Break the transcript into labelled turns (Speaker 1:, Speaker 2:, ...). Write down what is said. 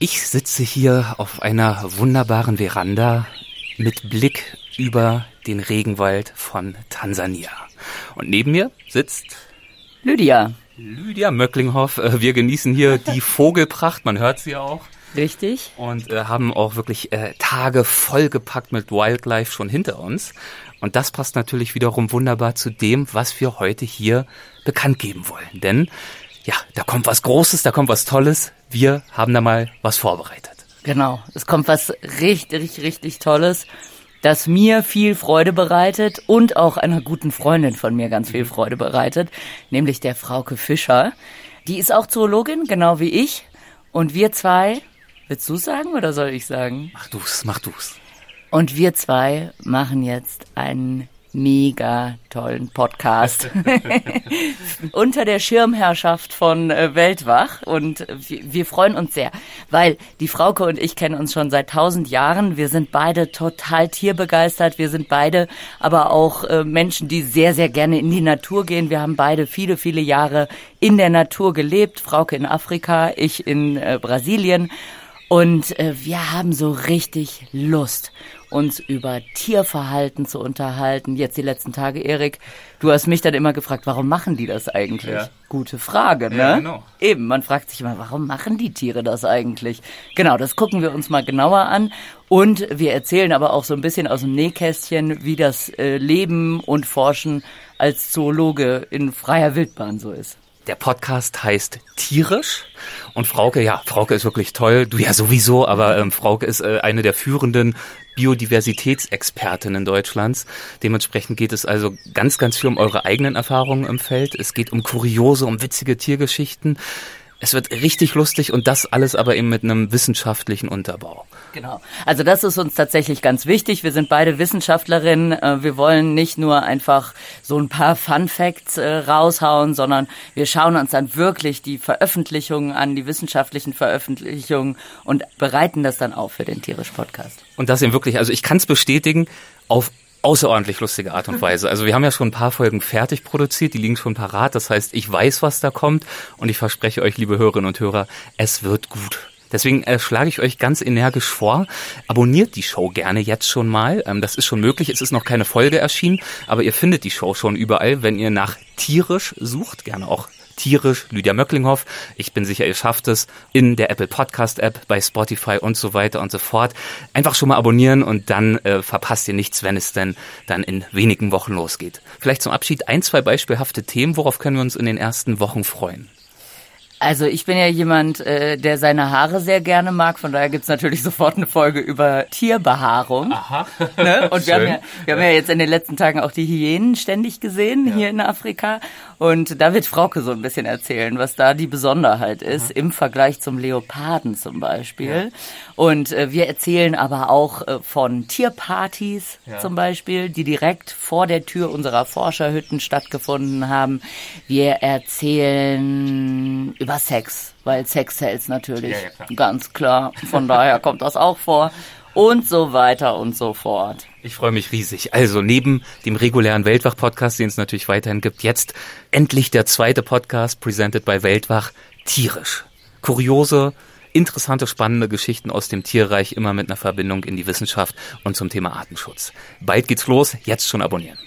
Speaker 1: Ich sitze hier auf einer wunderbaren Veranda mit Blick über den Regenwald von Tansania. Und neben mir sitzt
Speaker 2: Lydia.
Speaker 1: Lydia Möcklinghoff. Äh, wir genießen hier die Vogelpracht, man hört sie auch.
Speaker 2: Richtig.
Speaker 1: Und äh, haben auch wirklich äh, Tage vollgepackt mit Wildlife schon hinter uns. Und das passt natürlich wiederum wunderbar zu dem, was wir heute hier bekannt geben wollen. Denn ja, da kommt was Großes, da kommt was Tolles. Wir haben da mal was vorbereitet.
Speaker 2: Genau, es kommt was richtig, richtig Tolles, das mir viel Freude bereitet und auch einer guten Freundin von mir ganz viel Freude bereitet, nämlich der Frauke Fischer. Die ist auch Zoologin, genau wie ich. Und wir zwei, willst du sagen oder soll ich sagen?
Speaker 1: Mach du's, mach du's.
Speaker 2: Und wir zwei machen jetzt einen mega tollen Podcast unter der Schirmherrschaft von äh, Weltwach und wir, freuen uns sehr, weil die Frauke und ich kennen uns schon seit tausend Jahren. Wir sind beide total tierbegeistert. Wir sind beide aber auch äh, Menschen, die sehr, sehr gerne in die Natur gehen. Wir haben beide viele, viele Jahre in der Natur gelebt. Frauke in Afrika, ich in äh, Brasilien. Und äh, wir haben so richtig Lust, uns über Tierverhalten zu unterhalten. Jetzt die letzten Tage, Erik, du hast mich dann immer gefragt, warum machen die das eigentlich? Ja. Gute Frage, ne? Ja, genau. Eben, man fragt sich immer, warum machen die Tiere das eigentlich? Genau, das gucken wir uns mal genauer an. Und wir erzählen aber auch so ein bisschen aus dem Nähkästchen, wie das äh, Leben und Forschen als Zoologe in freier Wildbahn so ist.
Speaker 1: Der Podcast heißt Tierisch. Und Frauke, ja, Frauke ist wirklich toll. Du ja sowieso, aber ähm, Frauke ist äh, eine der führenden Biodiversitätsexpertinnen Deutschlands. Dementsprechend geht es also ganz, ganz viel um eure eigenen Erfahrungen im Feld. Es geht um kuriose, um witzige Tiergeschichten. Es wird richtig lustig und das alles aber eben mit einem wissenschaftlichen Unterbau.
Speaker 2: Genau. Also das ist uns tatsächlich ganz wichtig. Wir sind beide Wissenschaftlerinnen. Äh, wir wollen nicht nur einfach so ein paar Fun Facts äh, raushauen, sondern wir schauen uns dann wirklich die Veröffentlichungen an, die wissenschaftlichen Veröffentlichungen und bereiten das dann auf für den Tierisch Podcast.
Speaker 1: Und das eben wirklich, also ich kann es bestätigen, auf außerordentlich lustige Art und Weise. Also wir haben ja schon ein paar Folgen fertig produziert, die liegen schon parat. Das heißt, ich weiß, was da kommt und ich verspreche euch, liebe Hörerinnen und Hörer, es wird gut. Deswegen äh, schlage ich euch ganz energisch vor, abonniert die Show gerne jetzt schon mal. Ähm, das ist schon möglich, es ist noch keine Folge erschienen, aber ihr findet die Show schon überall, wenn ihr nach tierisch sucht, gerne auch tierisch, Lydia Möcklinghoff. Ich bin sicher, ihr schafft es in der Apple Podcast App, bei Spotify und so weiter und so fort. Einfach schon mal abonnieren und dann äh, verpasst ihr nichts, wenn es denn dann in wenigen Wochen losgeht. Vielleicht zum Abschied ein, zwei beispielhafte Themen. Worauf können wir uns in den ersten Wochen freuen?
Speaker 2: Also ich bin ja jemand, äh, der seine Haare sehr gerne mag, von daher gibt's natürlich sofort eine Folge über Tierbehaarung. Aha. Ne? Und wir, haben ja, wir haben ja jetzt in den letzten Tagen auch die Hyänen ständig gesehen ja. hier in Afrika. Und da wird Frauke so ein bisschen erzählen, was da die Besonderheit ist, mhm. im Vergleich zum Leoparden zum Beispiel. Ja. Und äh, wir erzählen aber auch äh, von Tierpartys ja. zum Beispiel, die direkt vor der Tür unserer Forscherhütten stattgefunden haben. Wir erzählen über Sex, weil Sex Sexcells natürlich, ja, klar. ganz klar. Von daher kommt das auch vor und so weiter und so fort.
Speaker 1: Ich freue mich riesig. Also neben dem regulären Weltwach-Podcast, den es natürlich weiterhin gibt, jetzt endlich der zweite Podcast, presented by Weltwach, tierisch. Kuriose, interessante, spannende Geschichten aus dem Tierreich, immer mit einer Verbindung in die Wissenschaft und zum Thema Artenschutz. Bald geht's los, jetzt schon abonnieren.